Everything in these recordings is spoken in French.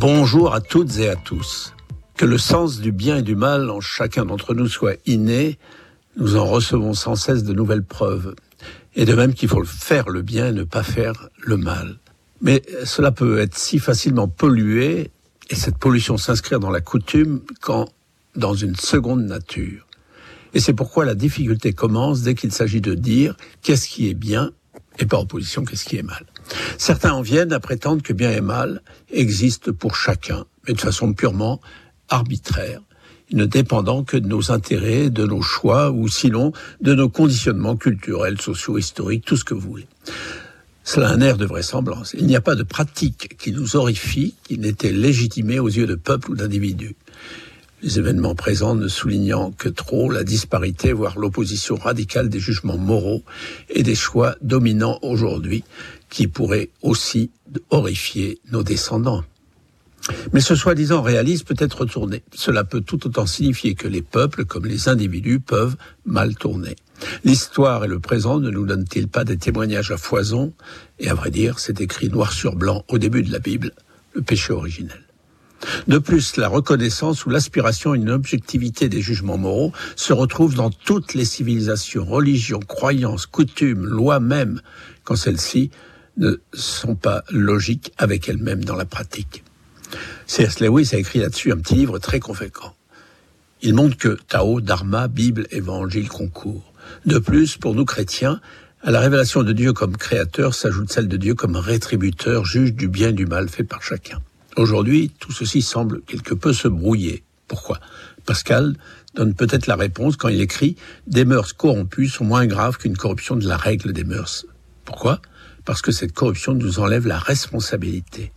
Bonjour à toutes et à tous. Que le sens du bien et du mal en chacun d'entre nous soit inné, nous en recevons sans cesse de nouvelles preuves. Et de même qu'il faut faire le bien et ne pas faire le mal. Mais cela peut être si facilement pollué, et cette pollution s'inscrire dans la coutume, quand dans une seconde nature. Et c'est pourquoi la difficulté commence dès qu'il s'agit de dire qu'est-ce qui est bien et par opposition qu'est-ce qui est mal. Certains en viennent à prétendre que bien et mal existent pour chacun, mais de façon purement arbitraire, ne dépendant que de nos intérêts, de nos choix, ou sinon de nos conditionnements culturels, sociaux, historiques, tout ce que vous voulez. Cela a un air de vraisemblance. Il n'y a pas de pratique qui nous horrifie, qui n'était légitimée aux yeux de peuple ou d'individus les événements présents ne soulignant que trop la disparité, voire l'opposition radicale des jugements moraux et des choix dominants aujourd'hui, qui pourraient aussi horrifier nos descendants. Mais ce soi-disant réalisme peut être retourné. Cela peut tout autant signifier que les peuples, comme les individus, peuvent mal tourner. L'histoire et le présent ne nous donnent-ils pas des témoignages à foison? Et à vrai dire, c'est écrit noir sur blanc au début de la Bible, le péché originel. De plus, la reconnaissance ou l'aspiration à une objectivité des jugements moraux se retrouve dans toutes les civilisations, religions, croyances, coutumes, lois même, quand celles-ci ne sont pas logiques avec elles-mêmes dans la pratique. C.S. Lewis a écrit là-dessus un petit livre très conséquent. Il montre que Tao, Dharma, Bible, Évangile concourent. De plus, pour nous chrétiens, à la révélation de Dieu comme créateur s'ajoute celle de Dieu comme rétributeur, juge du bien et du mal fait par chacun. Aujourd'hui, tout ceci semble quelque peu se brouiller. Pourquoi? Pascal donne peut-être la réponse quand il écrit Des mœurs corrompues sont moins graves qu'une corruption de la règle des mœurs. Pourquoi? Parce que cette corruption nous enlève la responsabilité.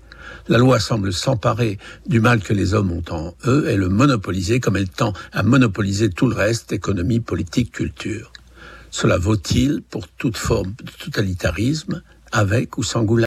La loi semble s'emparer du mal que les hommes ont en eux et le monopoliser comme elle tend à monopoliser tout le reste, économie, politique, culture. Cela vaut-il pour toute forme de totalitarisme, avec ou sans goulard